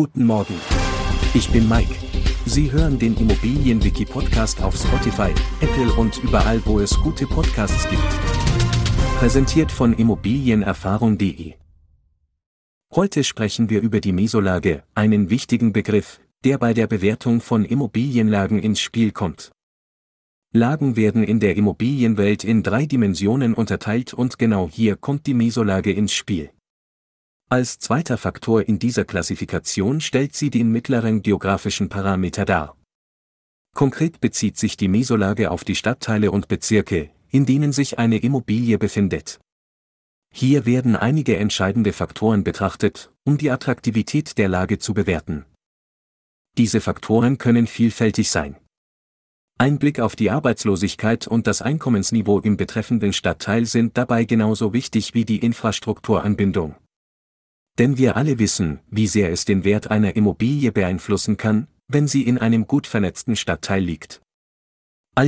Guten Morgen. Ich bin Mike. Sie hören den Immobilienwiki-Podcast auf Spotify, Apple und überall, wo es gute Podcasts gibt. Präsentiert von Immobilienerfahrung.de. Heute sprechen wir über die Mesolage, einen wichtigen Begriff, der bei der Bewertung von Immobilienlagen ins Spiel kommt. Lagen werden in der Immobilienwelt in drei Dimensionen unterteilt und genau hier kommt die Mesolage ins Spiel. Als zweiter Faktor in dieser Klassifikation stellt sie den mittleren geografischen Parameter dar. Konkret bezieht sich die Mesolage auf die Stadtteile und Bezirke, in denen sich eine Immobilie befindet. Hier werden einige entscheidende Faktoren betrachtet, um die Attraktivität der Lage zu bewerten. Diese Faktoren können vielfältig sein. Ein Blick auf die Arbeitslosigkeit und das Einkommensniveau im betreffenden Stadtteil sind dabei genauso wichtig wie die Infrastrukturanbindung. Denn wir alle wissen, wie sehr es den Wert einer Immobilie beeinflussen kann, wenn sie in einem gut vernetzten Stadtteil liegt.